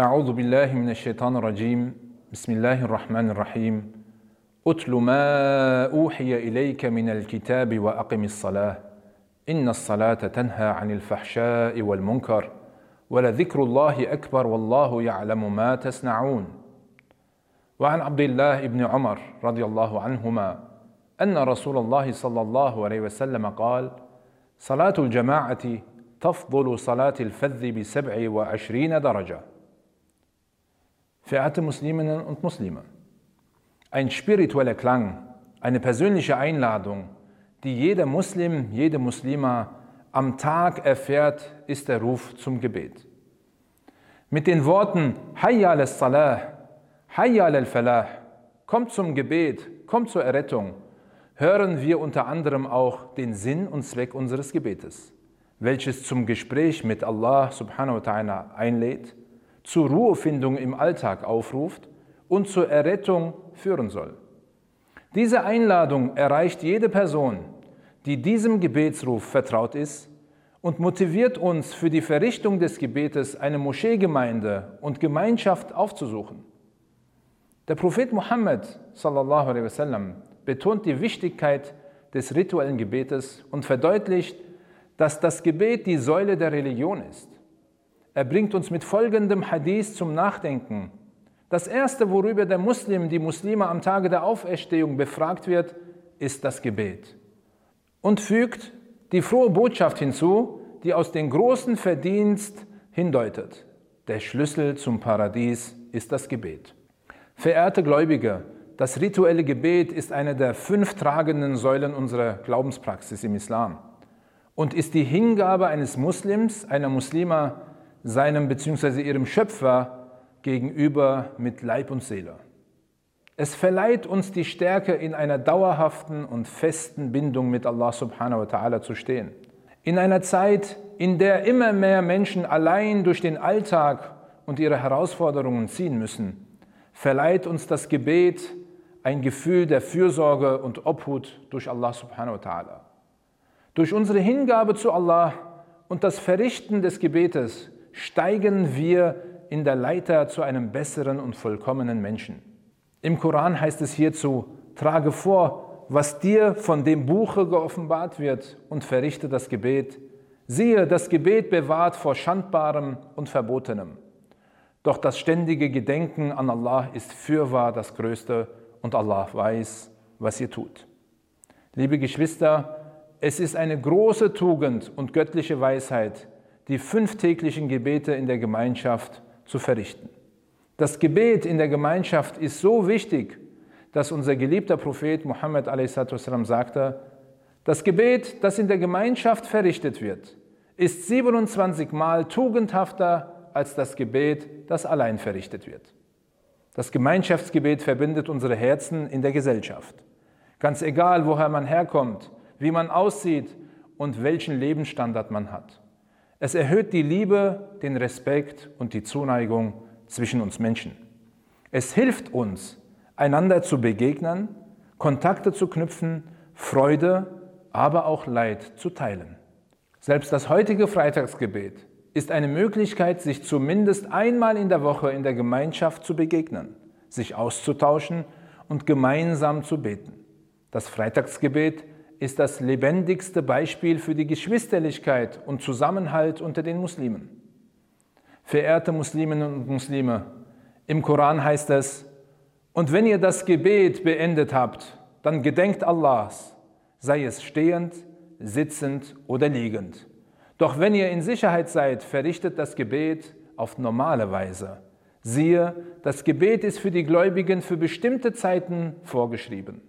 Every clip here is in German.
أعوذ بالله من الشيطان الرجيم. بسم الله الرحمن الرحيم. أتل ما أوحي إليك من الكتاب وأقم الصلاة. إن الصلاة تنهى عن الفحشاء والمنكر ولذكر الله أكبر والله يعلم ما تصنعون. وعن عبد الله بن عمر رضي الله عنهما أن رسول الله صلى الله عليه وسلم قال صلاة الجماعة تفضل صلاة الفذ بسبع وعشرين درجة. Verehrte Musliminnen und Muslime, ein spiritueller Klang, eine persönliche Einladung, die jeder Muslim, jede Muslima am Tag erfährt, ist der Ruf zum Gebet. Mit den Worten Hayya al-Salah, Hayya al-Falah, kommt zum Gebet, kommt zur Errettung, hören wir unter anderem auch den Sinn und Zweck unseres Gebetes, welches zum Gespräch mit Allah subhanahu wa ta'ala einlädt, zur Ruhefindung im Alltag aufruft und zur Errettung führen soll. Diese Einladung erreicht jede Person, die diesem Gebetsruf vertraut ist und motiviert uns für die Verrichtung des Gebetes eine Moscheegemeinde und Gemeinschaft aufzusuchen. Der Prophet Muhammad sallallahu alaihi wasallam betont die Wichtigkeit des rituellen Gebetes und verdeutlicht, dass das Gebet die Säule der Religion ist. Er bringt uns mit folgendem Hadith zum Nachdenken. Das erste, worüber der Muslim, die Muslime am Tage der Auferstehung befragt wird, ist das Gebet. Und fügt die frohe Botschaft hinzu, die aus dem großen Verdienst hindeutet. Der Schlüssel zum Paradies ist das Gebet. Verehrte Gläubige, das rituelle Gebet ist eine der fünf tragenden Säulen unserer Glaubenspraxis im Islam und ist die Hingabe eines Muslims, einer Muslima, seinem bzw. ihrem Schöpfer gegenüber mit Leib und Seele. Es verleiht uns die Stärke, in einer dauerhaften und festen Bindung mit Allah subhanahu wa ta'ala zu stehen. In einer Zeit, in der immer mehr Menschen allein durch den Alltag und ihre Herausforderungen ziehen müssen, verleiht uns das Gebet ein Gefühl der Fürsorge und Obhut durch Allah subhanahu wa ta'ala. Durch unsere Hingabe zu Allah und das Verrichten des Gebetes steigen wir in der Leiter zu einem besseren und vollkommenen Menschen. Im Koran heißt es hierzu, trage vor, was dir von dem Buche geoffenbart wird und verrichte das Gebet. Siehe, das Gebet bewahrt vor Schandbarem und Verbotenem. Doch das ständige Gedenken an Allah ist fürwahr das Größte und Allah weiß, was ihr tut. Liebe Geschwister, es ist eine große Tugend und göttliche Weisheit, die fünf täglichen Gebete in der Gemeinschaft zu verrichten. Das Gebet in der Gemeinschaft ist so wichtig, dass unser geliebter Prophet Muhammad a.s.w. sagte, das Gebet, das in der Gemeinschaft verrichtet wird, ist 27 Mal tugendhafter als das Gebet, das allein verrichtet wird. Das Gemeinschaftsgebet verbindet unsere Herzen in der Gesellschaft. Ganz egal, woher man herkommt, wie man aussieht und welchen Lebensstandard man hat. Es erhöht die Liebe, den Respekt und die Zuneigung zwischen uns Menschen. Es hilft uns, einander zu begegnen, Kontakte zu knüpfen, Freude, aber auch Leid zu teilen. Selbst das heutige Freitagsgebet ist eine Möglichkeit, sich zumindest einmal in der Woche in der Gemeinschaft zu begegnen, sich auszutauschen und gemeinsam zu beten. Das Freitagsgebet ist das lebendigste Beispiel für die Geschwisterlichkeit und Zusammenhalt unter den Muslimen. Verehrte Musliminnen und Muslime, im Koran heißt es, und wenn ihr das Gebet beendet habt, dann gedenkt Allahs, sei es stehend, sitzend oder liegend. Doch wenn ihr in Sicherheit seid, verrichtet das Gebet auf normale Weise. Siehe, das Gebet ist für die Gläubigen für bestimmte Zeiten vorgeschrieben.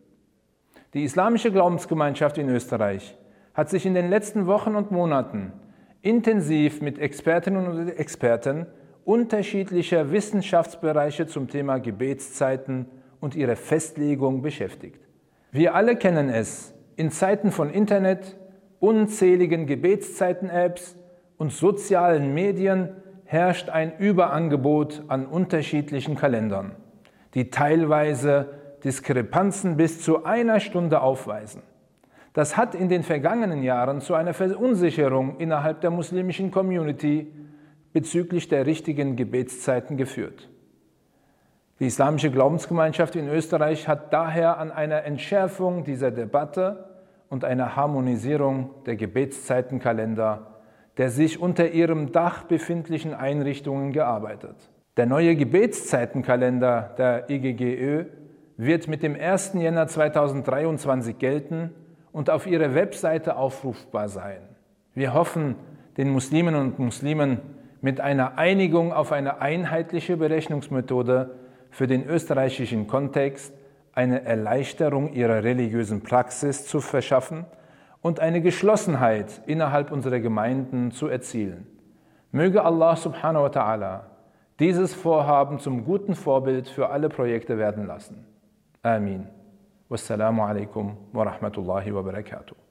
Die islamische Glaubensgemeinschaft in Österreich hat sich in den letzten Wochen und Monaten intensiv mit Expertinnen und Experten unterschiedlicher Wissenschaftsbereiche zum Thema Gebetszeiten und ihre Festlegung beschäftigt. Wir alle kennen es, in Zeiten von Internet, unzähligen Gebetszeiten-Apps und sozialen Medien herrscht ein Überangebot an unterschiedlichen Kalendern, die teilweise Diskrepanzen bis zu einer Stunde aufweisen. Das hat in den vergangenen Jahren zu einer Verunsicherung innerhalb der muslimischen Community bezüglich der richtigen Gebetszeiten geführt. Die islamische Glaubensgemeinschaft in Österreich hat daher an einer Entschärfung dieser Debatte und einer Harmonisierung der Gebetszeitenkalender der sich unter ihrem Dach befindlichen Einrichtungen gearbeitet. Der neue Gebetszeitenkalender der IGGÖ wird mit dem 1. Jänner 2023 gelten und auf ihrer Webseite aufrufbar sein. Wir hoffen, den Musliminnen und Muslimen mit einer Einigung auf eine einheitliche Berechnungsmethode für den österreichischen Kontext eine Erleichterung ihrer religiösen Praxis zu verschaffen und eine Geschlossenheit innerhalb unserer Gemeinden zu erzielen. Möge Allah subhanahu wa ta'ala dieses Vorhaben zum guten Vorbild für alle Projekte werden lassen. آمين. والسلام عليكم ورحمة الله وبركاته.